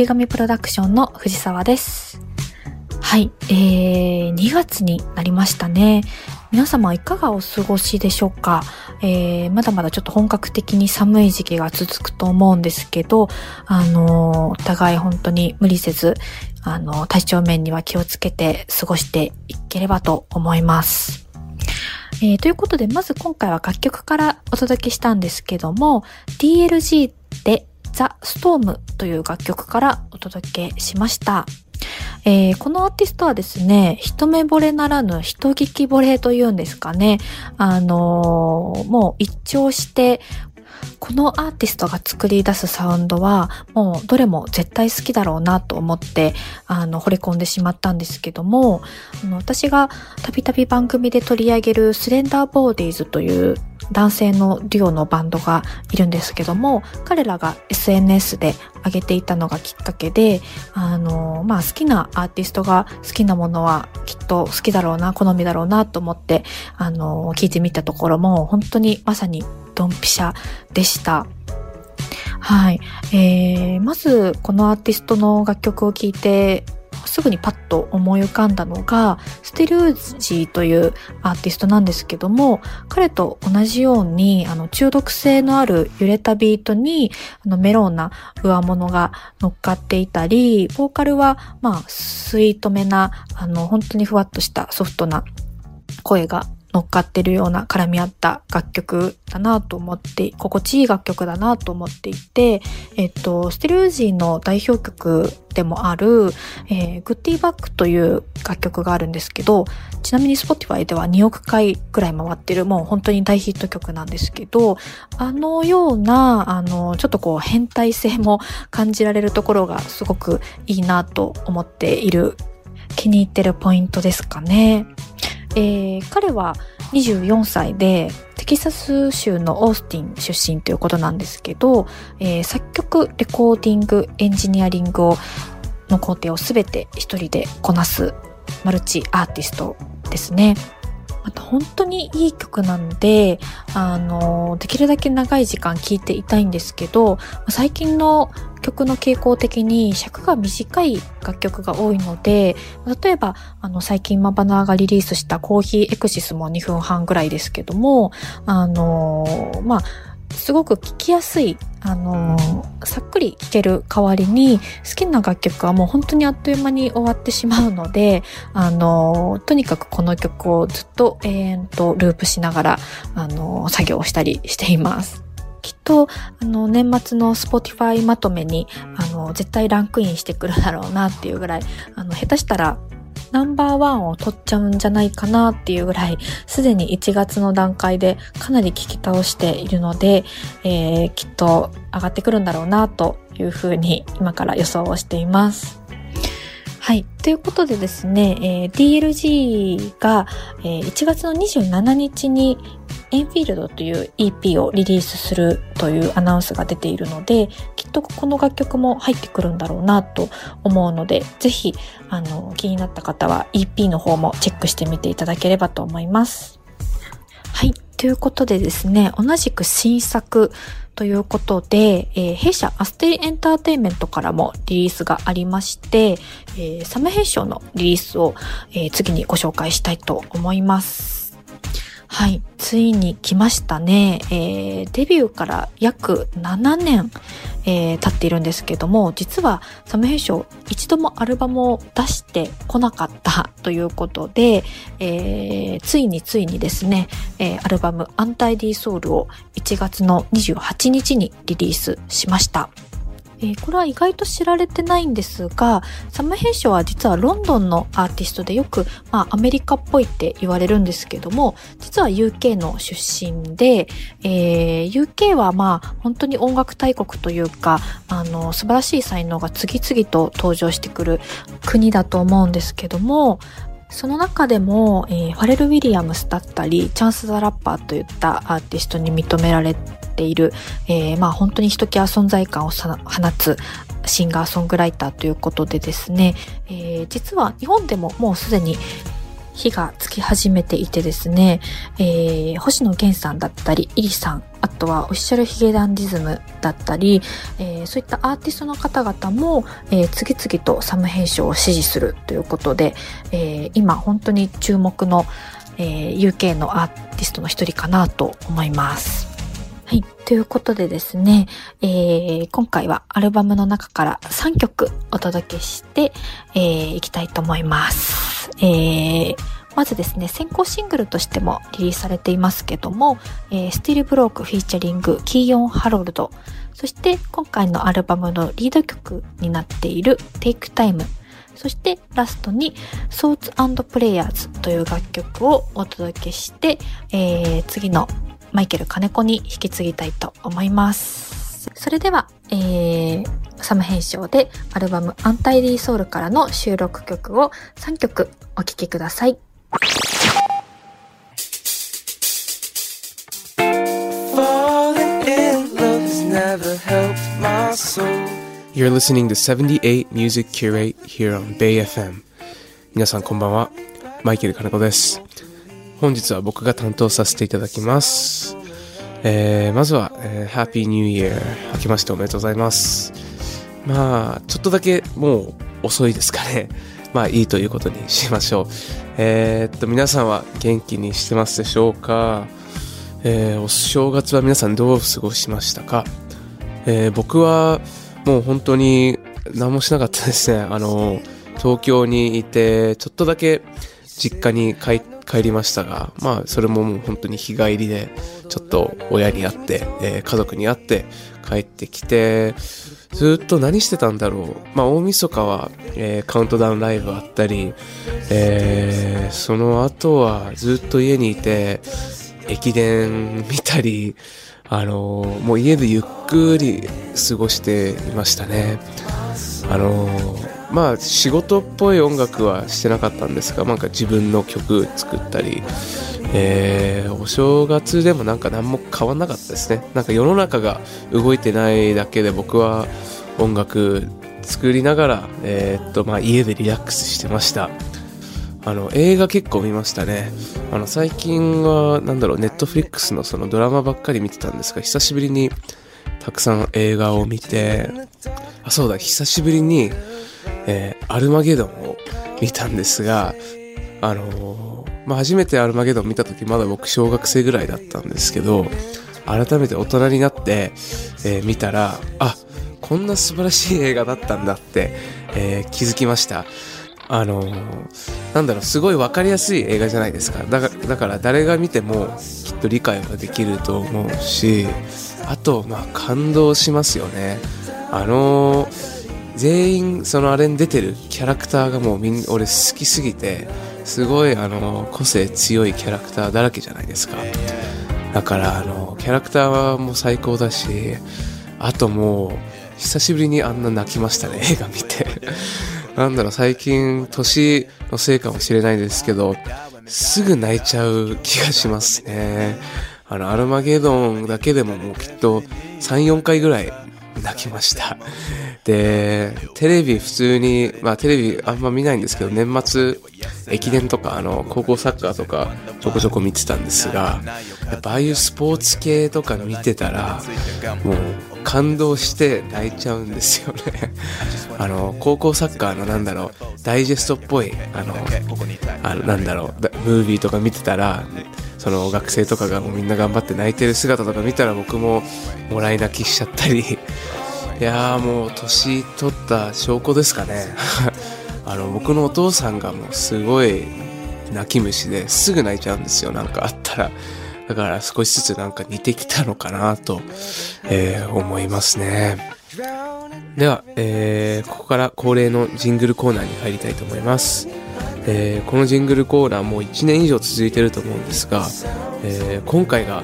折り紙プロダクションの藤沢です。はい、えー、2月になりましたね。皆様いかがお過ごしでしょうか、えー、まだまだちょっと本格的に寒い時期が続くと思うんですけど、あのお互い本当に無理せず、あの体調面には気をつけて過ごしていければと思います。えー、ということで、まず今回は楽曲からお届けしたんですけども、DLG でザ・ストームという楽曲からお届けしました。えー、このアーティストはですね、一目惚れならぬ人聞き惚れというんですかね。あのー、もう一聴してこのアーティストが作り出すサウンドは、もうどれも絶対好きだろうなと思って、あの、惚れ込んでしまったんですけども、あの私がたびたび番組で取り上げるスレンダーボーディーズという男性のデュオのバンドがいるんですけども、彼らが SNS で上げていたのがきっかけで、あの、まあ、好きなアーティストが好きなものはきっと好きだろうな、好みだろうなと思って、あの、聞いてみたところも、本当にまさにドンピシャでした。はい。えー、まず、このアーティストの楽曲を聴いて、すぐにパッと思い浮かんだのが、ステルージーというアーティストなんですけども、彼と同じように、あの、中毒性のある揺れたビートに、あの、メローな上物が乗っかっていたり、ボーカルは、まあ、スイートめな、あの、本当にふわっとしたソフトな声が乗っかってるような絡み合った楽曲だなと思って、心地いい楽曲だなと思っていて、えっと、ステルージーの代表曲でもある、えー、グッディバックという楽曲があるんですけど、ちなみに Spotify では2億回くらい回ってる、もう本当に大ヒット曲なんですけど、あのような、あの、ちょっとこう変態性も感じられるところがすごくいいなと思っている、気に入ってるポイントですかね。えー、彼は24歳でテキサス州のオースティン出身ということなんですけど、えー、作曲、レコーディング、エンジニアリングをの工程を全て一人でこなすマルチアーティストですね。また本当にいい曲なので、あの、できるだけ長い時間聴いていたいんですけど、最近の曲の傾向的に尺が短い楽曲が多いので、例えば、あの、最近マバナーがリリースしたコーヒーエクシスも2分半ぐらいですけども、あの、まあ、すごく聴きやすい、あのー、さっくり聴ける代わりに、好きな楽曲はもう本当にあっという間に終わってしまうので、あのー、とにかくこの曲をずっと永遠とループしながら、あのー、作業をしたりしています。きっと、あの、年末の Spotify まとめに、あの、絶対ランクインしてくるだろうなっていうぐらい、あの、下手したらナンバーワンを取っちゃうんじゃないかなっていうぐらい、すでに1月の段階でかなり聞き倒しているので、えー、きっと上がってくるんだろうなというふうに今から予想をしています。はい。ということでですね、えー、DLG が、えー、1月の27日にエンフィールドという EP をリリースするというアナウンスが出ているので、きっとこの楽曲も入ってくるんだろうなと思うので、ぜひ、あの、気になった方は EP の方もチェックしてみていただければと思います。はい。ということでですね、同じく新作ということで、えー、弊社アステリエンターテインメントからもリリースがありまして、えー、サム編集のリリースを、えー、次にご紹介したいと思います。はい、ついに来ましたね。えー、デビューから約7年、えー、経っているんですけども、実はサムヘイショー一度もアルバムを出してこなかったということで、えー、ついについにですね、えー、アルバムアンタイディソウルを1月の28日にリリースしました。えー、これは意外と知られてないんですが、サム・ヘイショは実はロンドンのアーティストでよく、まあ、アメリカっぽいって言われるんですけども、実は UK の出身で、えー、UK はまあ、本当に音楽大国というか、あの、素晴らしい才能が次々と登場してくる国だと思うんですけども、その中でも、えー、ファレル・ウィリアムスだったり、チャンス・ザ・ラッパーといったアーティストに認められている、えー、まあ本当にひときわ存在感を放つシンガーソングライターということでですね、えー、実は日本でももうすでに火がつき始めていてですね、えー、星野源さんだったり、イリさん、あとはオフィシャルヒゲダンディズムだったり、えー、そういったアーティストの方々も、えー、次々とサム編集を支持するということで、えー、今本当に注目の、えー、UK のアーティストの一人かなと思います。ということでですね、えー、今回はアルバムの中から3曲お届けして、えー、いきたいと思います。えー、まずですね、先行シングルとしてもリリースされていますけども、えー、 Still Broke featuring Keyon Harrold、そして今回のアルバムのリード曲になっている Take Time そしてラストに Thoughts and Prayers という楽曲をお届けして、えー、次のマイケル金子に引き継ぎたいと思います。それでは、えー、サム編集でアルバムアンタイリーソウルからの収録曲を3曲お聴きください。You're listening to 78 Music Curate here on Bay FM 皆さんこんばんはマイケル金子です本日は僕が担当させていただきます。えー、まずは、えー、Happy New Year 明けましておめでとうございます。まあ、ちょっとだけもう遅いですかね。まあいいということにしましょう。えー、っと、皆さんは元気にしてますでしょうか？えー、お正月は皆さんどう過ごしましたか？えー、僕はもう本当に何もしなかったですね。あの、東京にいて、ちょっとだけ実家に帰帰りましたが、まあ、それももう本当に日帰りで、ちょっと親に会って、えー、家族に会って帰ってきて、ずっと何してたんだろう。まあ、大晦日は、えー、カウントダウンライブあったり、えー、その後はずっと家にいて、駅伝見たり、あのー、もう家でゆっくり過ごしていましたね。あのーまあ仕事っぽい音楽はしてなかったんですがなんか自分の曲作ったり、えー、お正月でもなんか何も変わんなかったですね。なんか世の中が動いてないだけで僕は音楽作りながら、えー、っとまあ、家でリラックスしてました。あの映画結構見ましたね。あの最近はなんだろうネットフリックスのそのドラマばっかり見てたんですが久しぶりにたくさん映画を見てあそうだ久しぶりにえー、アルマゲドンを見たんですが、あのー、まあ、初めてアルマゲドン見た時まだ僕小学生ぐらいだったんですけど、改めて大人になって、えー、見たら、あ、こんな素晴らしい映画だったんだって、えー、気づきました。あのー、なんだろう、すごいわかりやすい映画じゃないですか。だだから誰が見てもきっと理解はできると思うし、あと、まあ感動しますよね。あのー全員そのあれに出てるキャラクターがもうみん俺好きすぎてすごいあの個性強いキャラクターだらけじゃないですか。だからあのキャラクターはもう最高だしあともう久しぶりにあんな泣きましたね 映画見て。なんだろう最近年のせいかもしれないですけどすぐ泣いちゃう気がしますね。あのアルマゲドンだけでももうきっと34回ぐらい泣きました。で、テレビ普通に、まあテレビあんま見ないんですけど、年末、駅伝とか、あの、高校サッカーとか、ちょこちょこ見てたんですが、やっぱああいうスポーツ系とか見てたら、もう、感動して泣いちゃうんですよね。あの、高校サッカーのなんだろう、ダイジェストっぽい、あの、あのなんだろう、ムービーとか見てたら、その学生とかがもうみんな頑張って泣いてる姿とか見たら僕ももらい泣きしちゃったり。いやーもう年取った証拠ですかね。あの僕のお父さんがもうすごい泣き虫ですぐ泣いちゃうんですよ。なんかあったらだから少しずつなんか似てきたのかなと、えー、思いますね。では、えー、ここから恒例のジングルコーナーに入りたいと思います、えー、このジングルコーナーもう1年以上続いてると思うんですが、えー、今回が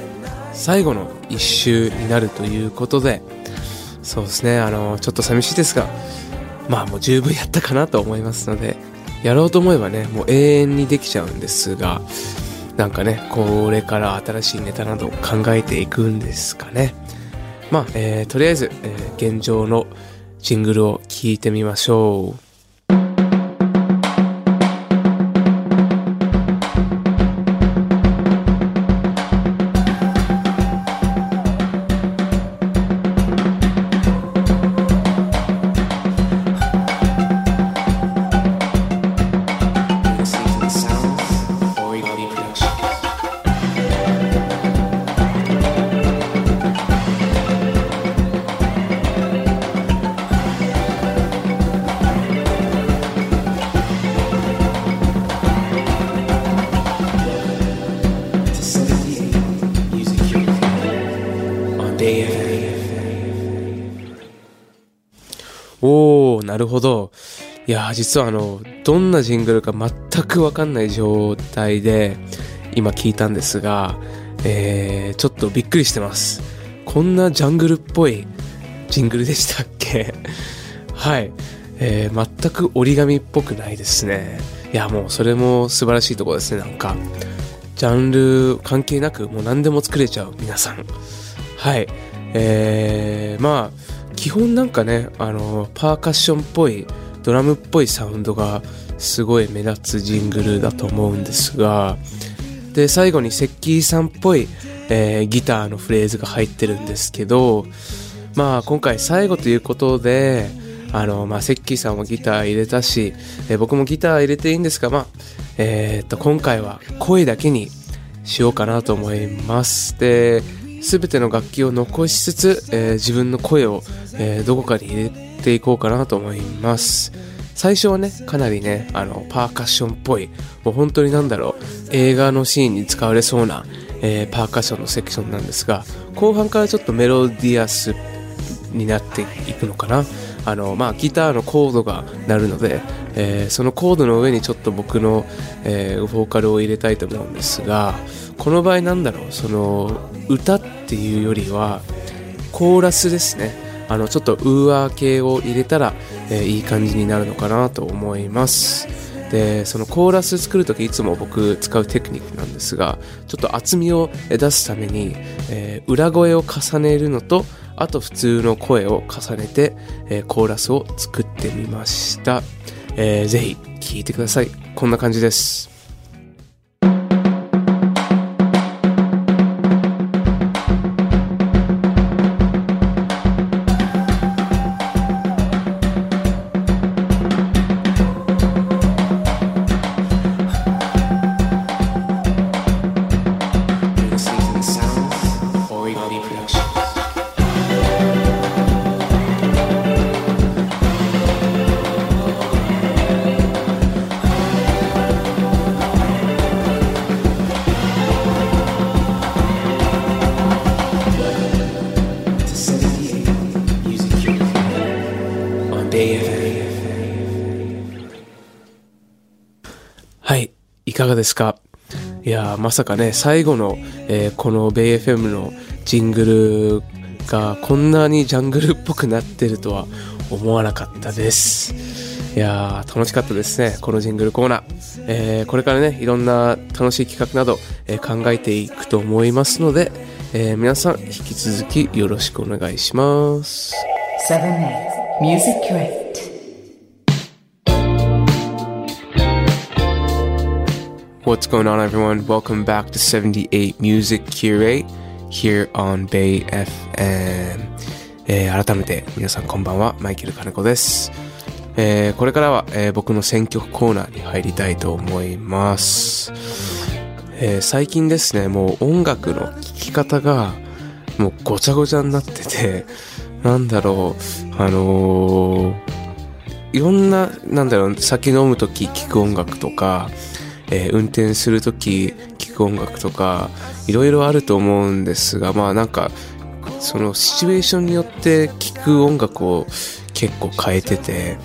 最後の1週になるということで、そうですね、あの、ちょっと寂しいですが、まあもう十分やったかなと思いますので、やろうと思えばね、もう永遠にできちゃうんですが、なんかね、これから新しいネタなど考えていくんですかね。まあ、えー、とりあえず、えー、現状のシングルを聞いてみましょう。なるほど。いや、実はあの、どんなジングルか全くわかんない状態で、今聞いたんですが、えー、ちょっとびっくりしてます。こんなジャングルっぽいジングルでしたっけ？はい。えー、全く折り紙っぽくないですね。いや、もうそれも素晴らしいとこですね、なんか。ジャンル関係なくもう何でも作れちゃう皆さん。はい。えー、まあ、基本なんかね、あの、パーカッションっぽい、ドラムっぽいサウンドがすごい目立つジングルだと思うんですが、で、最後にセッキーさんっぽい、えーギターのフレーズが入ってるんですけど、まあ今回最後ということで、あの、まあ、セッキーさんもギター入れたし、えー僕もギター入れていいんですが、まあ、えーっと、今回は声だけにしようかなと思います。で、すべての楽器を残しつつ、えー自分の声を、えーどこかに入れていこうかなと思います。最初はね、かなりね、あの、パーカッションっぽい、もう本当になんだろう、映画のシーンに使われそうな、えーパーカッションのセクションなんですが、後半からちょっとメロディアスになっていくのかな。あの、まあ、ギターのコードが鳴るので、えーそのコードの上にちょっと僕の、えーボーカルを入れたいと思うんですが、この場合なんだろう、その、歌ってていうよりは、コーラスですね。あの、ちょっとウーアー系を入れたら、えーいい感じになるのかなと思います。で、そのコーラス作るときいつも僕使うテクニックなんですが、ちょっと厚みを出すために、えー裏声を重ねるのと、あと普通の声を重ねて、えーコーラスを作ってみました。えーぜひ聴いてください。こんな感じです。かがですか？いやまさかね、最後の、えーこの BA.FM のジングルがこんなにジャングルっぽくなってるとは思わなかったです。いやー楽しかったですね、このジングルコーナー。えーこれからね、いろんな楽しい企画など、えー考えていくと思いますので、えー皆さん引き続きよろしくお願いします。What's going on, everyone? Welcome back to 78 Music Curate here on Bay FM、えー改めて皆さんこんばんは、マイケル金子です。えーこれからは、えー僕の選曲コーナーに入りたいと思います。えー最近ですね、もう音楽の聴き方がもうごちゃごちゃになってて、なんだろう、あのーいろんな、なんだろう、酒飲むとき聴く音楽とか、えー運転するとき聴く音楽とか、いろいろあると思うんですが、まあなんか、そのシチュエーションによって聴く音楽を結構変えてて、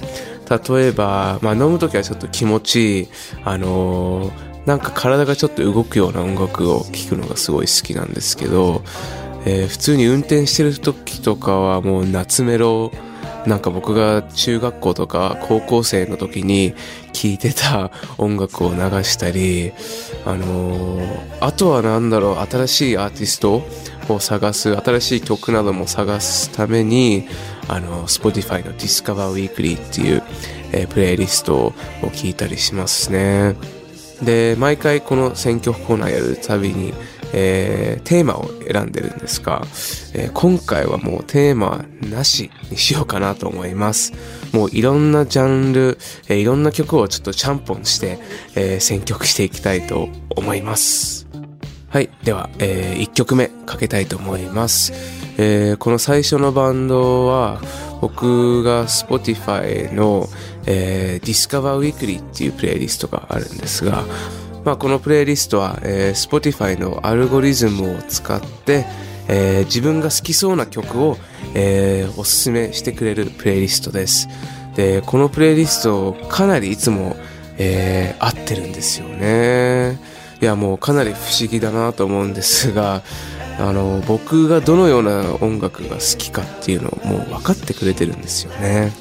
例えば、まあ飲むときはちょっと気持ちいい、あのーなんか体がちょっと動くような音楽を聴くのがすごい好きなんですけど、えー普通に運転してる時とかはもう夏メロなんか僕が中学校とか高校生の時に聴いてた音楽を流したり、あのーあとはなんだろう、新しいアーティストを探す、新しい曲なども探すために、あの、Spotify の Discover Weekly っていう、えープレイリストを聴いたりしますね。で、毎回この選曲コーナーやるたびに、えーテーマを選んでるんですが、えー今回はもうテーマなしにしようかなと思います。もういろんなジャンル、えーいろんな曲をちょっとちゃんぽんして、え選曲していきたいと思います。はい。では、え1曲目かけたいと思います。えこの最初のバンドは、僕が Spotify の、えー Discover Weekly っていうプレイリストがあるんですが、まあ、このプレイリストは、えー Spotify のアルゴリズムを使って、えー自分が好きそうな曲を、えーおすすめしてくれるプレイリストです。で、このプレイリストかなりいつも、えー、合ってるんですよね。いや、もうかなり不思議だなと思うんですが、あの、僕がどのような音楽が好きかっていうのをもう分かってくれてるんですよね。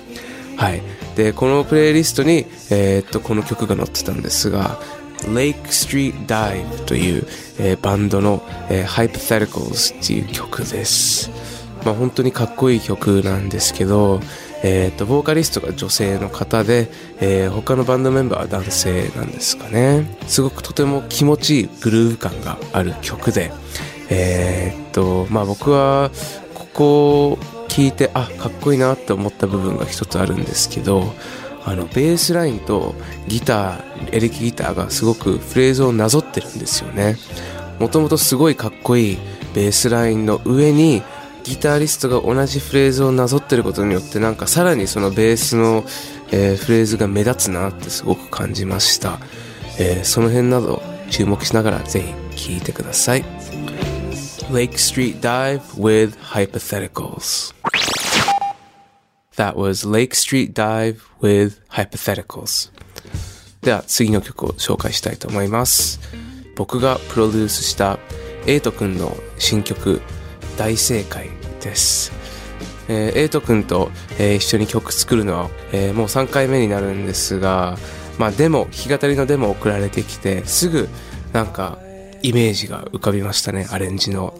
はい。で、このプレイリストに、えー、っと、この曲が載ってたんですが、Lake Street Dive という、えー、バンドの、えー、Hypotheticals っていう曲です。まあ本当にかっこいい曲なんですけど、えー、と、ボーカリストが女性の方で、えー、他のバンドメンバーは男性なんですかね。すごくとても気持ちいいグルーヴ感がある曲で、えー、っと、まあ僕は、ここを聞いて、あ、かっこいいなって思った部分が一つあるんですけど、あの、ベースラインとギター、エレキギターがすごくフレーズをなぞってるんですよね。もともとすごいかっこいいベースラインの上に、ギタリストが同じフレーズをなぞってることによってなんかさらにそのベースの、えー、フレーズが目立つなってすごく感じました、えー、その辺など注目しながらぜひ聴いてください。Lake Street Dive with Hypotheticals That was Lake Street Dive with Hypotheticals では次の曲を紹介したいと思います僕がプロデュースしたエイトくんの新曲大正解です。えー、エイト君と、えー、一緒に曲作るのは、えー、もう3回目になるんですが、まあデモ、弾き語りのデモ送られてきて、すぐなんかイメージが浮かびましたね、アレンジの。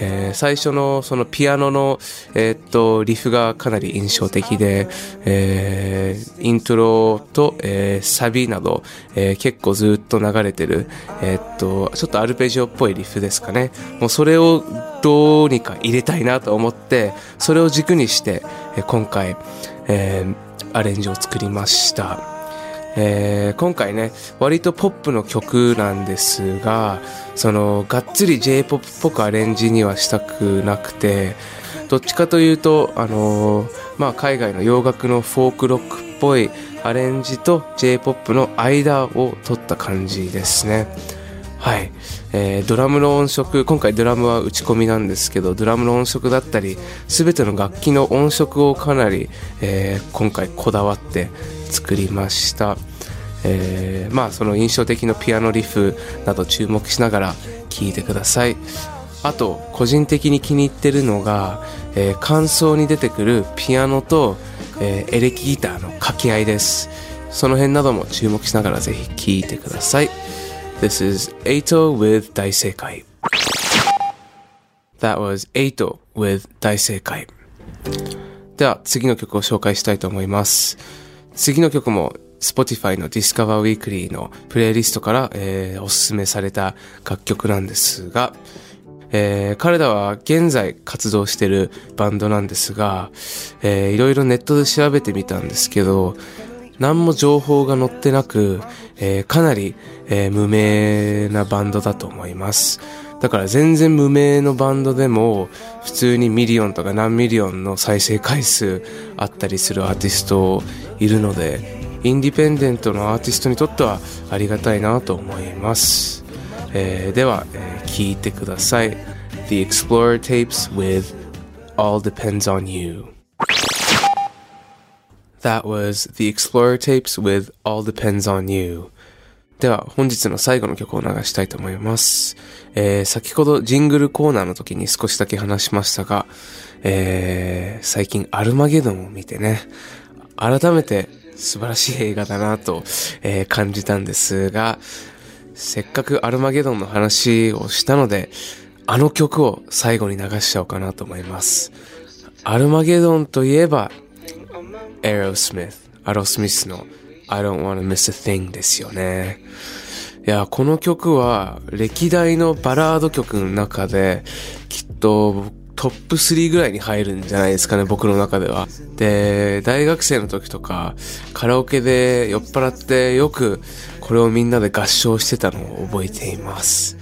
えー、最初のそのピアノの、えー、っと、リフがかなり印象的で、えー、イントロと、えー、サビなど、えー、結構ずっと流れてる、えー、っと、ちょっとアルペジオっぽいリフですかね。もうそれをどうにか入れたいなと思って、それを軸にして、えー、今回、えー、アレンジを作りました。えー、今回ね、割とポップの曲なんですが、その、がっつり J-POP っぽくアレンジにはしたくなくて、どっちかというと、あのー、まあ、海外の洋楽のフォークロックっぽいアレンジと J-POP の間を取った感じですね。はい。えー、ドラムの音色、今回ドラムは打ち込みなんですけど、ドラムの音色だったり、すべての楽器の音色をかなり、えー、今回こだわって作りました。えー、まあその印象的なピアノリフなど注目しながら聴いてくださいあと個人的に気に入ってるのが、えー、感想に出てくるピアノと、えー、エレキギターの掛け合いですその辺なども注目しながらぜひ聴いてください This is Eito with 大正解 That was Eito with 大正解では次の曲を紹介したいと思います。次の曲も Spotify の Discover Weekly のプレイリストから、えー、おすすめされた楽曲なんですが、えー、彼らは現在活動してるバンドなんですが、えー、いろいろネットで調べてみたんですけど、何も情報が載ってなく、えー、かなり、えー、無名なバンドだと思います。だから全然無名のバンドでも普通にミリオンとか何ミリオンの再生回数あったりするアーティストいるのでインディペンデントのアーティストにとってはありがたいなと思います、えー、では、えー、聞いてください。The Explorer Tapes with All Depends on You That was The Explorer Tapes with All Depends on You では本日の最後の曲を流したいと思います。えー、先ほどジングルコーナーの時に少しだけ話しましたが、えー、最近アルマゲドンを見てね、改めて素晴らしい映画だなと、えー、感じたんですが、せっかくアルマゲドンの話をしたので、あの曲を最後に流しちゃおうかなと思います。アルマゲドンといえば、エロスミス、アロスミスの I don't wanna miss a thing ですよね。いや、この曲は歴代のバラード曲の中できっとトップ3ぐらいに入るんじゃないですかね、僕の中では。で、大学生の時とか、カラオケで酔っ払ってよくこれをみんなで合唱してたのを覚えています。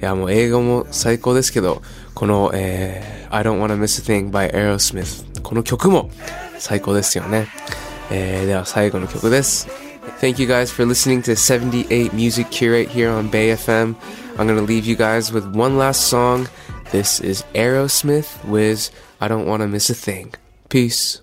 いや、もう映画も最高ですけど、この、えー、I Don't Wanna Miss a Thing by Aerosmith。この曲も最高ですよね。えー、では最後の曲です。Thank you guys for listening to 78 Music Curate here on Bay FM. I'm gonna leave you guys with one last song. This is Aerosmith with I Don't Want to Miss a Thing. Peace.